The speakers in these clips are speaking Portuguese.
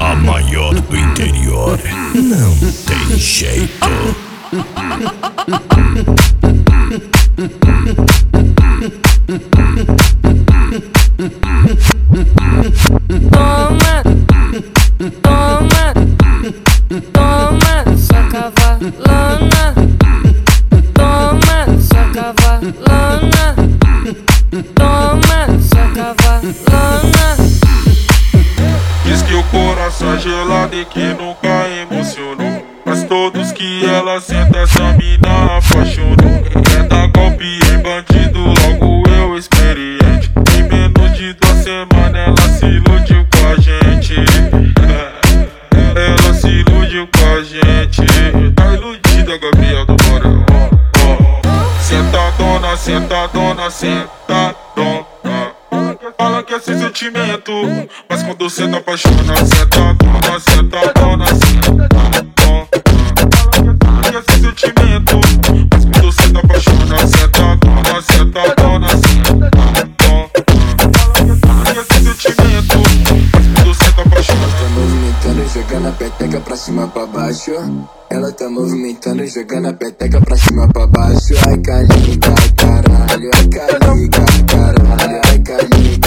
A maior do interior não tem jeito. apaixona, cê tá toda, cê tá toda, movimentando, jogando a peteca cima baixo. Ela tá movimentando, jogando a peteca pra cima pra baixo. Ai, caliga, caralho, ai, caliga, caralho, ai, caliga.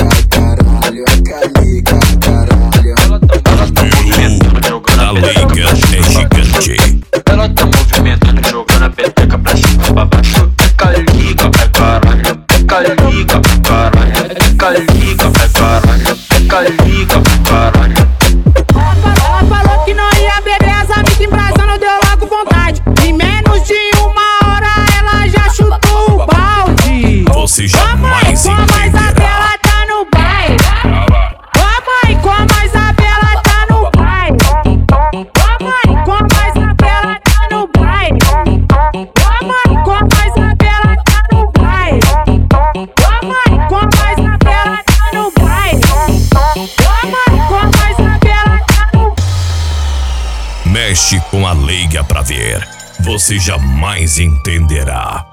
Mexe com a leiga pra ver. Você jamais entenderá.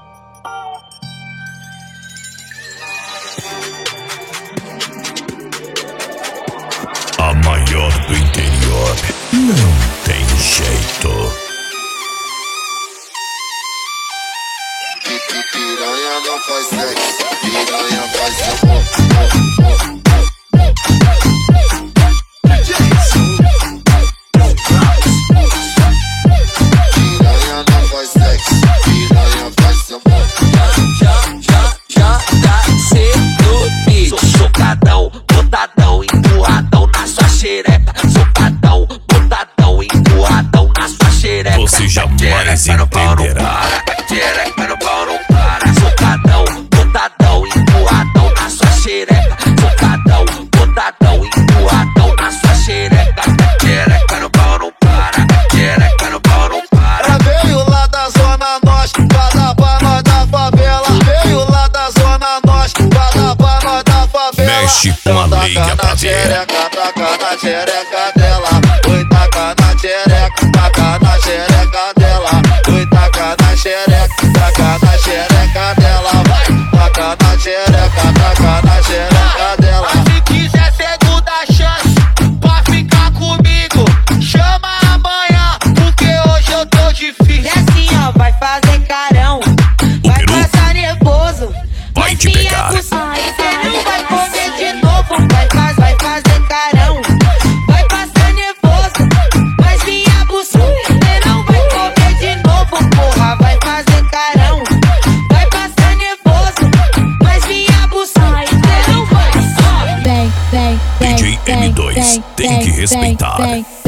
A maior do interior não tem jeito. Piranha não faz sexo, piranha faz amor. Incapacidad. Thanks.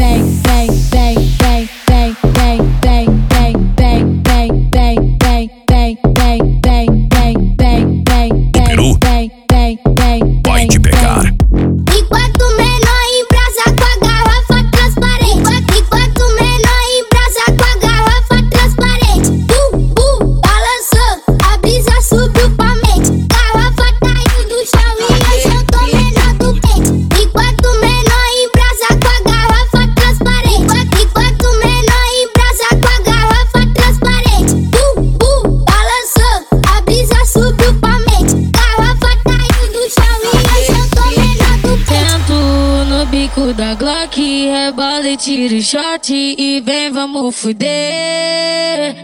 Tira o shot e vem, vamos fuder.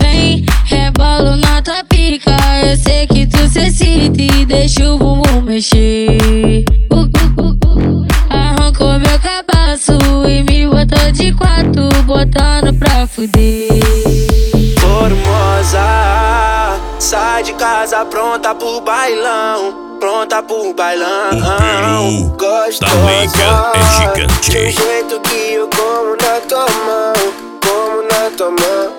Vem, rebolo na tua pica, eu sei que tu se excita e deixa o bumbum mexer. Uh, uh, uh, uh. Arrancou meu cabaço e me botou de quatro, botando pra fuder. Sai de casa pronta pro bailão, pronta pro bailão. O peru Gostosa, da é gigante. Um jeito que eu como na tua mão, como na tua mão.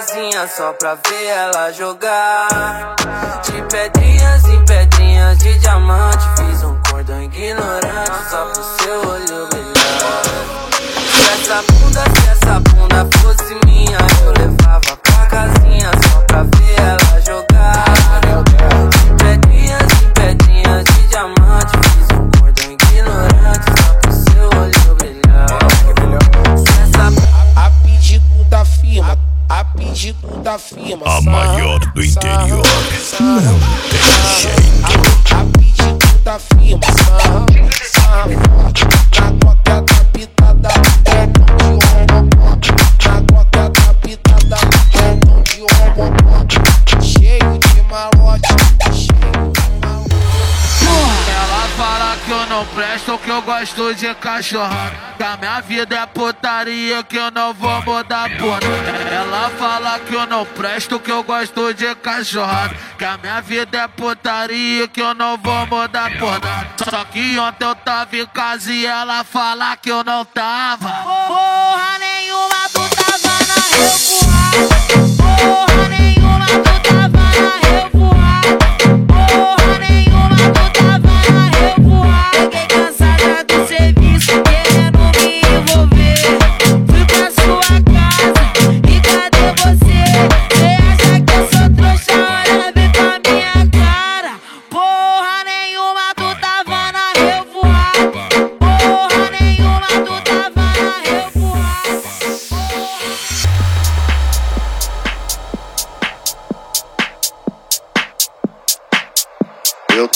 Casinha só pra ver ela jogar. De pedrinhas em pedrinhas de diamante, fiz um cordão ignorante só pro seu olho brilhar. Se essa bunda, se essa bunda fosse minha, eu levava pra casinha só pra ver da firma. A maior do interior. Não tem jeito. A da firma. sarra, sarra, Na não presto, que eu gosto de cachorrada. Que a minha vida é putaria, que eu não vou mudar por nada. Ela fala que eu não presto, que eu gosto de cachorrada. Que a minha vida é putaria, que eu não vou mudar por nada. Só que ontem eu tava em casa e ela fala que eu não tava. Porra nenhuma, tu tava na revoada. Porra nenhuma, tu tava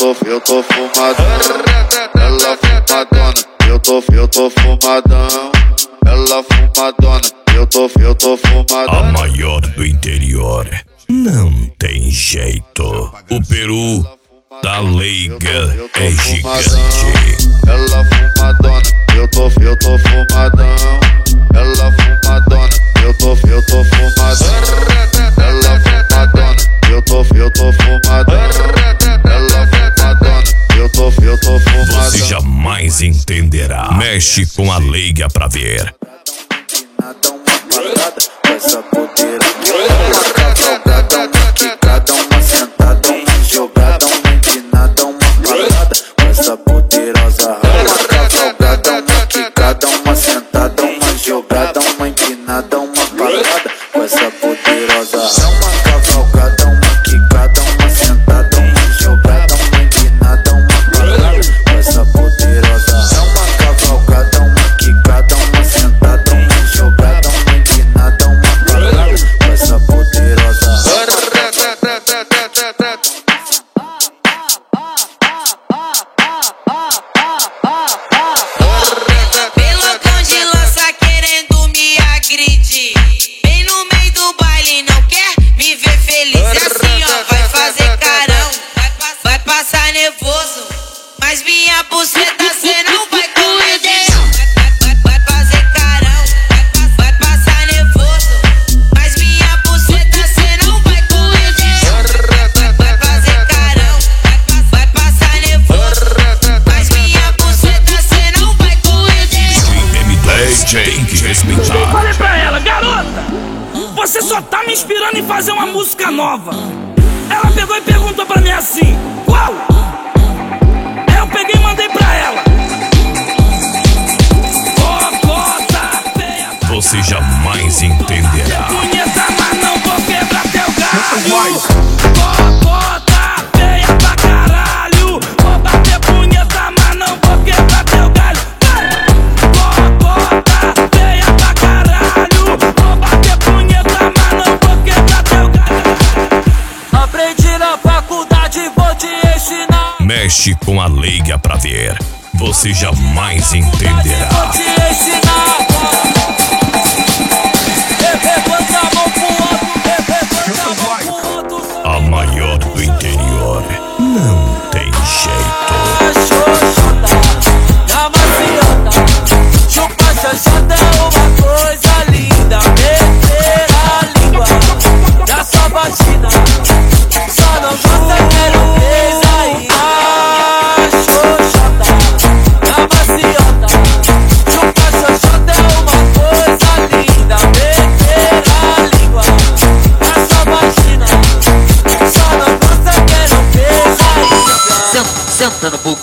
tô, eu tô fumadão, ela fumadona. Eu tô, eu tô fumadão, ela fumadona. Eu tô, eu tô A fumadão. maior do interior. Não tem jeito. O peru da Leica é gigante. Ela fumadona, eu tô, eu tô fumadão. Ela fumadona, eu tô, eu tô fumadão. Ela fumadona, eu tô, eu tô fumadão. Eu tô, eu tô fumadão. Você jamais entenderá. Mexe com a Leica pra ver. Dá uma parada com essa podeira. mexe com a leiga pra ver, você jamais entenderá. Eu vou te ensinar.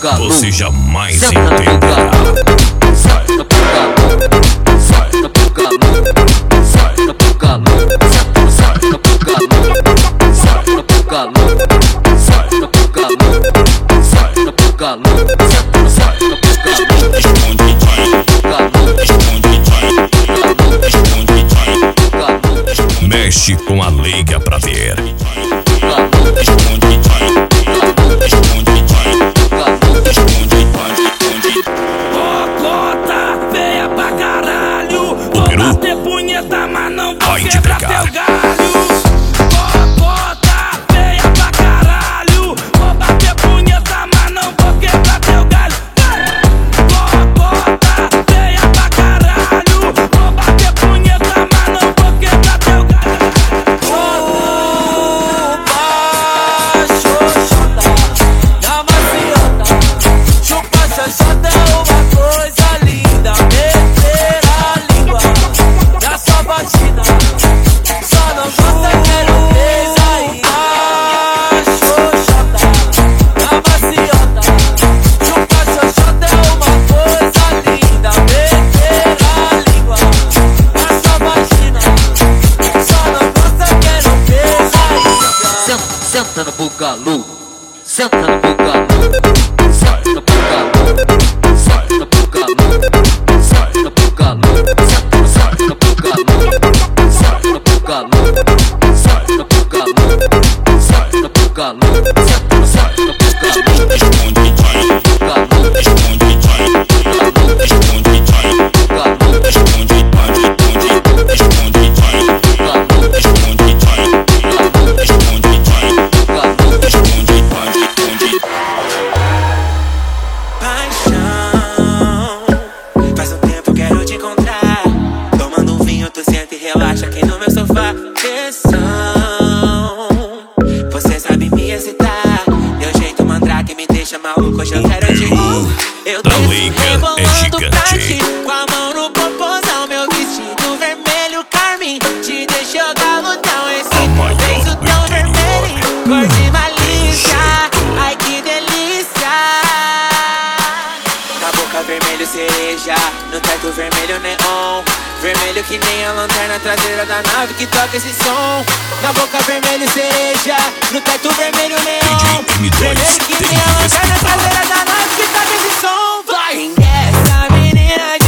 Você jamais Senta entenderá. Sai da boca. Sai da boca. Sai da boca. Sai da boca. Sai da boca. Sai da boca. Sai da boca. Sai da boca. Esconde, vai. Esconde, vai. Esconde, vai. Mexe com a liga pra ver. galo, senta no meu galo. No teto tá vermelho neon. Vermelho que nem a lanterna traseira da nave que toca esse som. Na boca vermelho cereja No teto vermelho neon. Vermelho que nem a lanterna traseira da nave que toca esse som. Vai, essa menina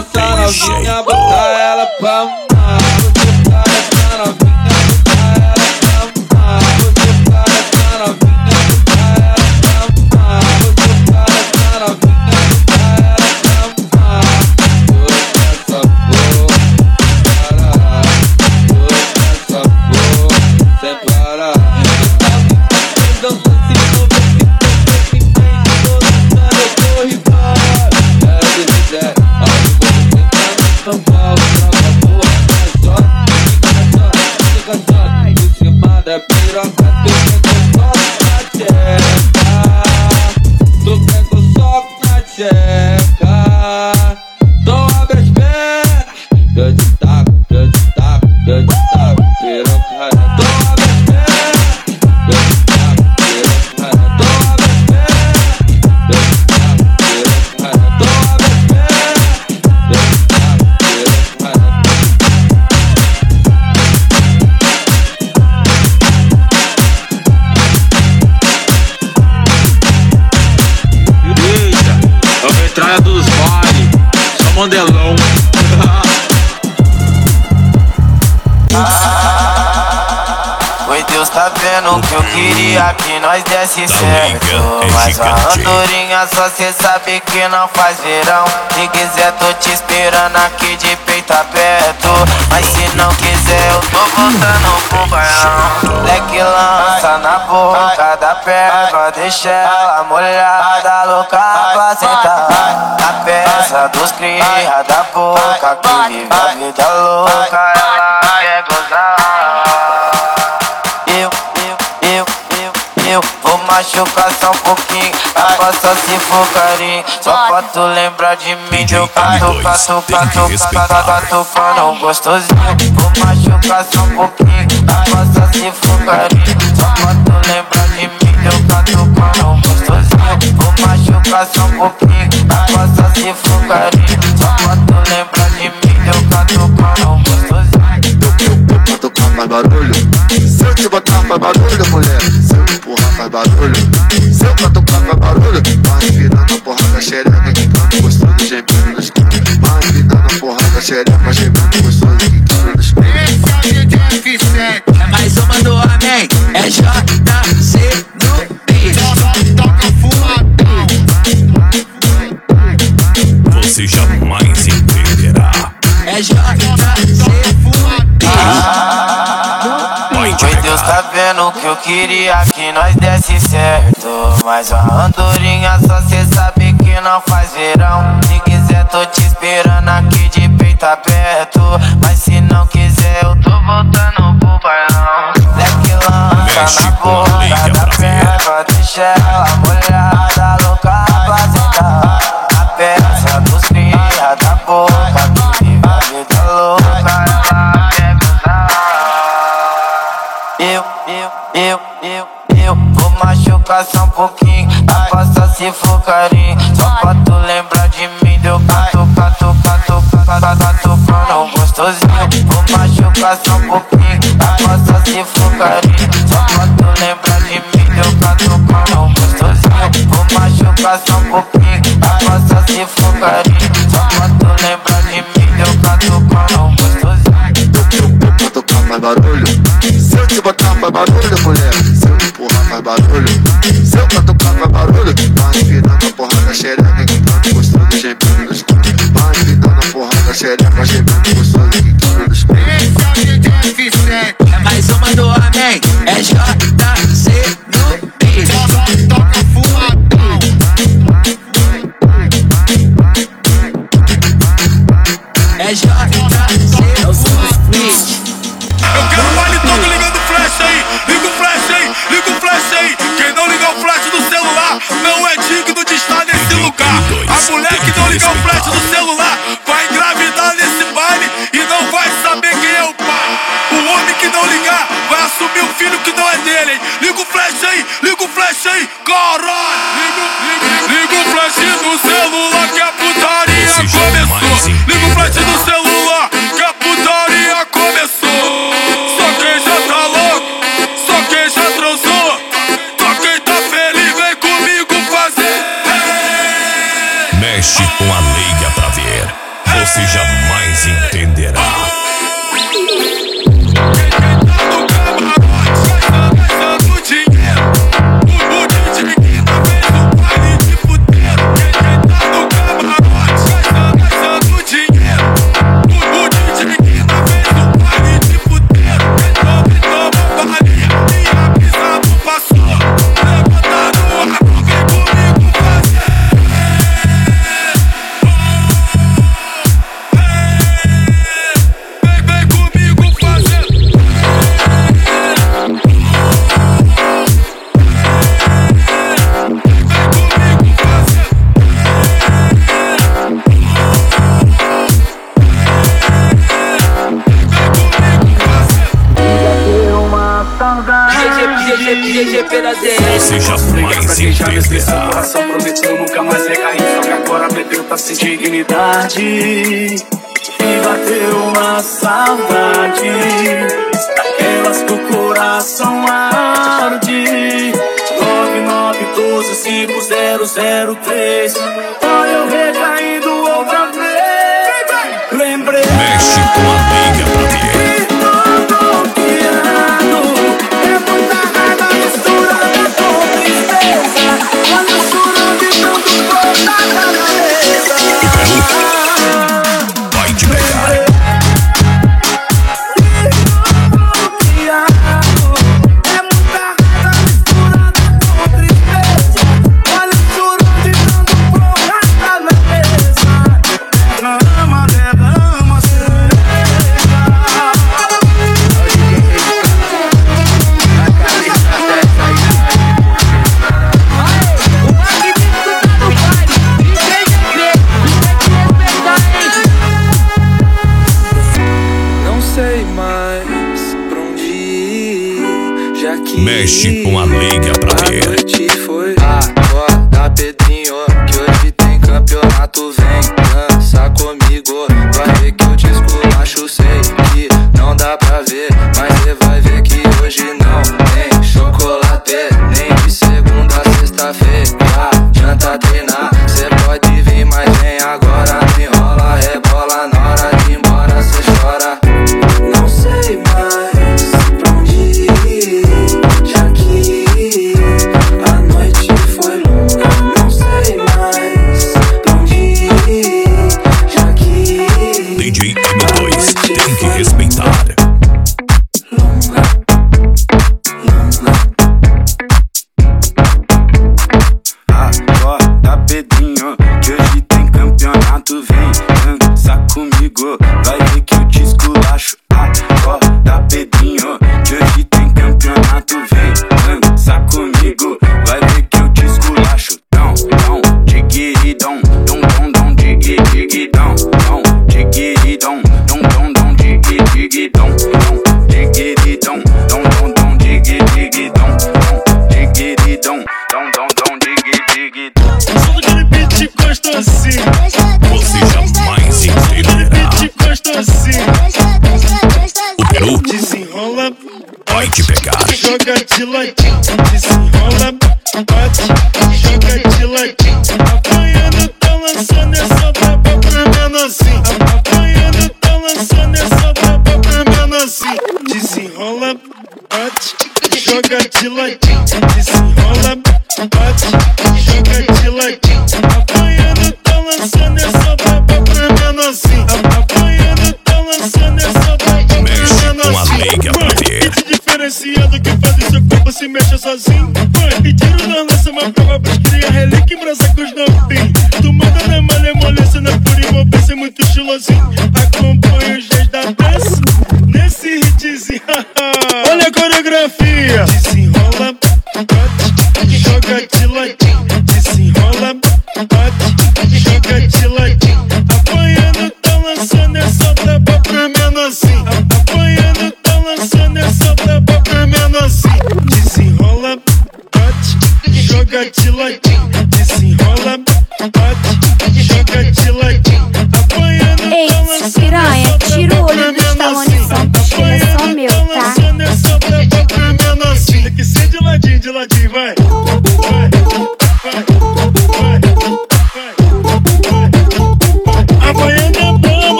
essa novinha, botar ela pra só vendo que eu queria que nós desse certo. é Mas a andorinha só cê sabe que não faz verão. Se quiser tô te esperando aqui de peito aberto. Mas se não quiser eu tô voltando pro bailão. Leque lança na boca da perna Deixa ela molhada, louca pra sentar. Na peça dos cria da boca Que vive a vida louca, ela quer gozar machucar só um pouquinho Agora só se for carinho Só pra tu lembrar de mim Deu cato, cato, cato, cato, catucando gostosinho. Vou machucar só um pouquinho Agora só se for carinho Só pra tu lembrar de mim Deu catucando gostosinho. Vou machucar só um pouquinho Agora só se for carinho queria que nós desse certo Mas a andorinha só cê sabe que não faz verão. Se quiser tô te esperando aqui de peito aberto Mas se não quiser eu tô voltando pro bailão. Leque lança na boca da perna Deixa ela molhada, vou machucar só um pouquinho Aposta se for carinho. Só pra tu lembrar de mim Deu cato, cato, cato, cato, cato, cato, gostosinho. Vou machucar só um pouquinho. Aposta se for carinho. Só pra tu lembrar de mim Deu cato, cato, gostosinho. Vou machucar só um pouquinho. Aposta se for carinho barulho Se eu tocar faz barulho Vai virando a porra da hein? Liga o flash aí, liga o flash aí, caralho. Liga, liga, liga o flash do celular Você jamais entenderá. coração prometeu nunca mais recair Só que agora bebeu tá sem dignidade. E bateu uma saudade Daquelas que o coração arde. 99125003 campeonato Vem dança comigo, vai ver que eu te esculacho. Acorda Pedrinho, que hoje tem campeonato. Vem dança comigo, de ladinho. Desenrola, bate, joga de ladinho. Apanhando, tá lançando essa braba pra menorzinho. Apanhando, tá lançando essa braba pra menorzinho. Desenrola, bate, joga de ladinho. Desenrola, bate, joga de ladinho. Apanhando, tá lançando essa sozinho. Vai, e tiro na lança uma prova pros cria relíquia em brasa com os novinhos. Tu manda na malemolência, na pura envolvência, muito estilosinho. Acompanha os dias da dança nesse hitzinho. Olha a coreografia. Desenrola, joga de ladinho. Desenrola, bate,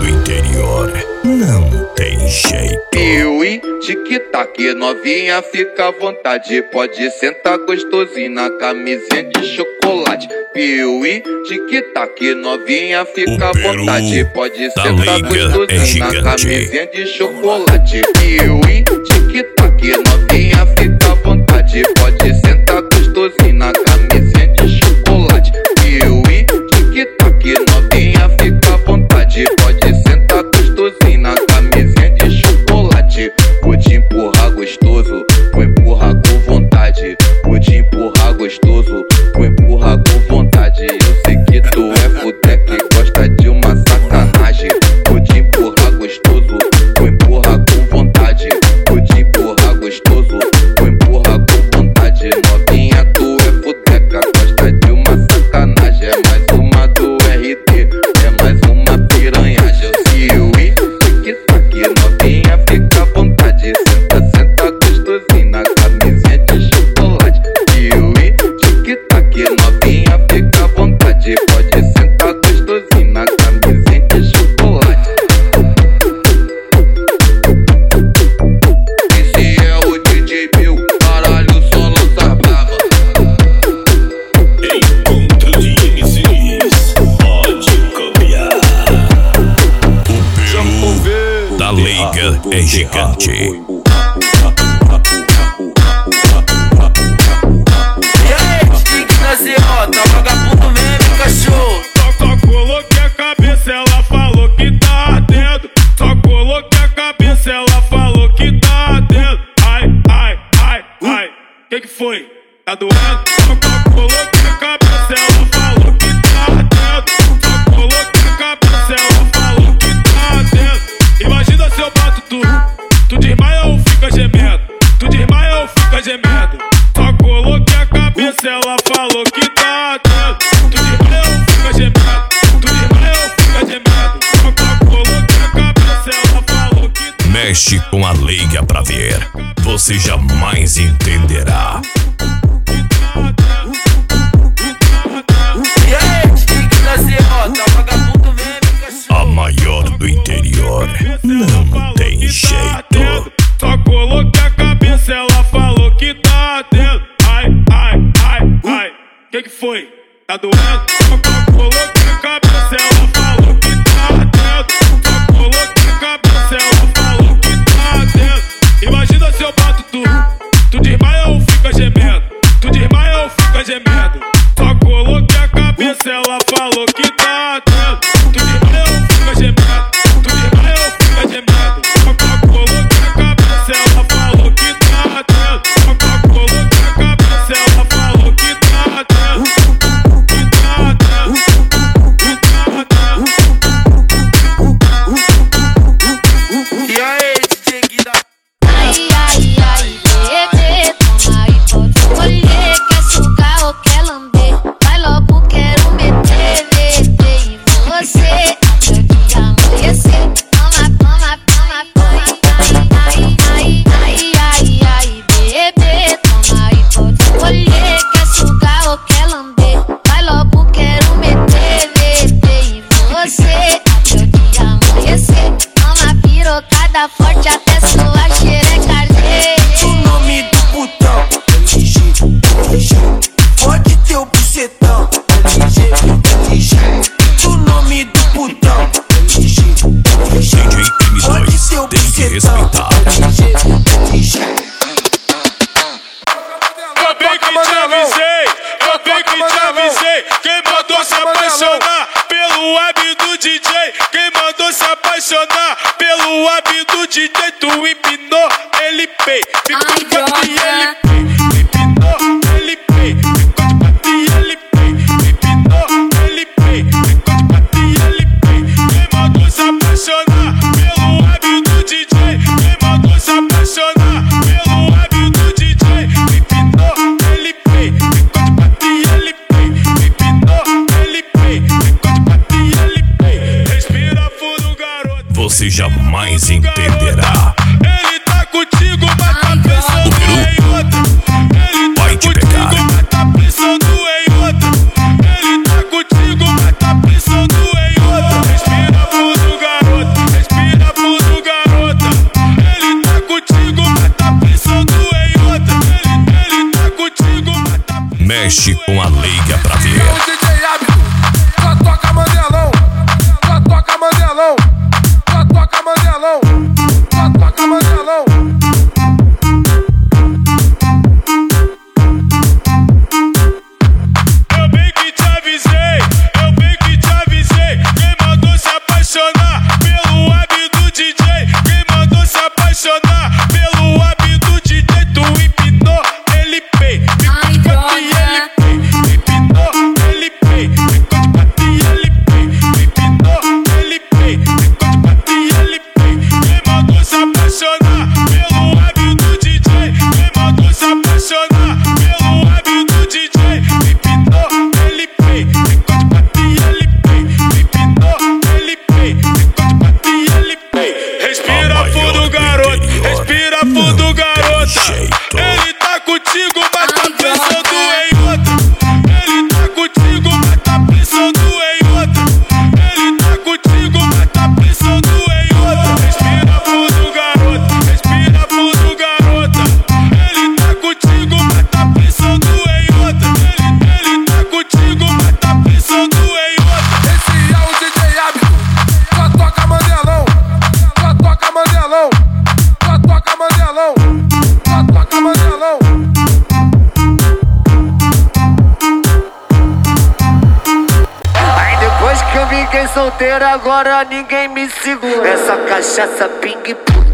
do interior. Não tem jeito. Piuí, tic-tac, novinha, fica à vontade. Pode sentar gostosinho na camisinha de chocolate. Piuí, tic-tac, novinha, fica à vontade. Pode da sentar é gostosinho na gigante. camisinha de chocolate. Piuí, tic-tac, novinha, fica à vontade. Pode sentar preste com a leiga pra ver. Você jamais entenderá. A maior do interior não tem jeito. Só coloca a cabeça, ela falou que tá dentro. Ai, ai, ai, ai. Que que foi? Tá doendo? ninguém me segura. Essa cachaça ping pong.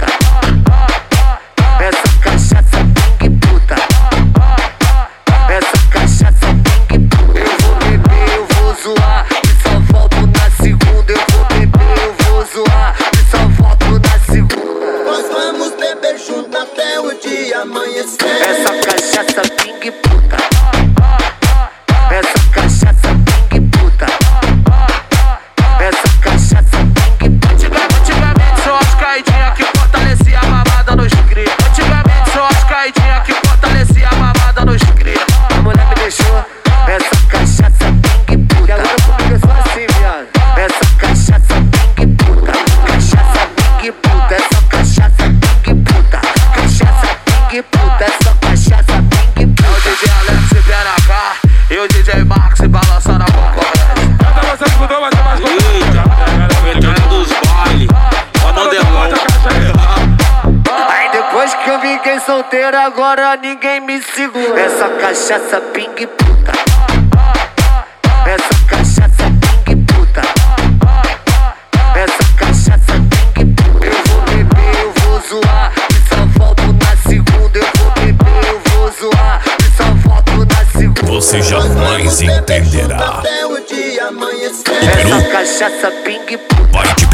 agora ninguém me segura. Essa cachaça ping puta. Essa cachaça ping puta. Essa cachaça ping puta. Eu vou beber, eu vou zoar. E só volto na segunda. Eu vou beber, eu vou zoar. E só volto na segunda. Você jamais entenderá. É Essa cachaça ping puta. Vai te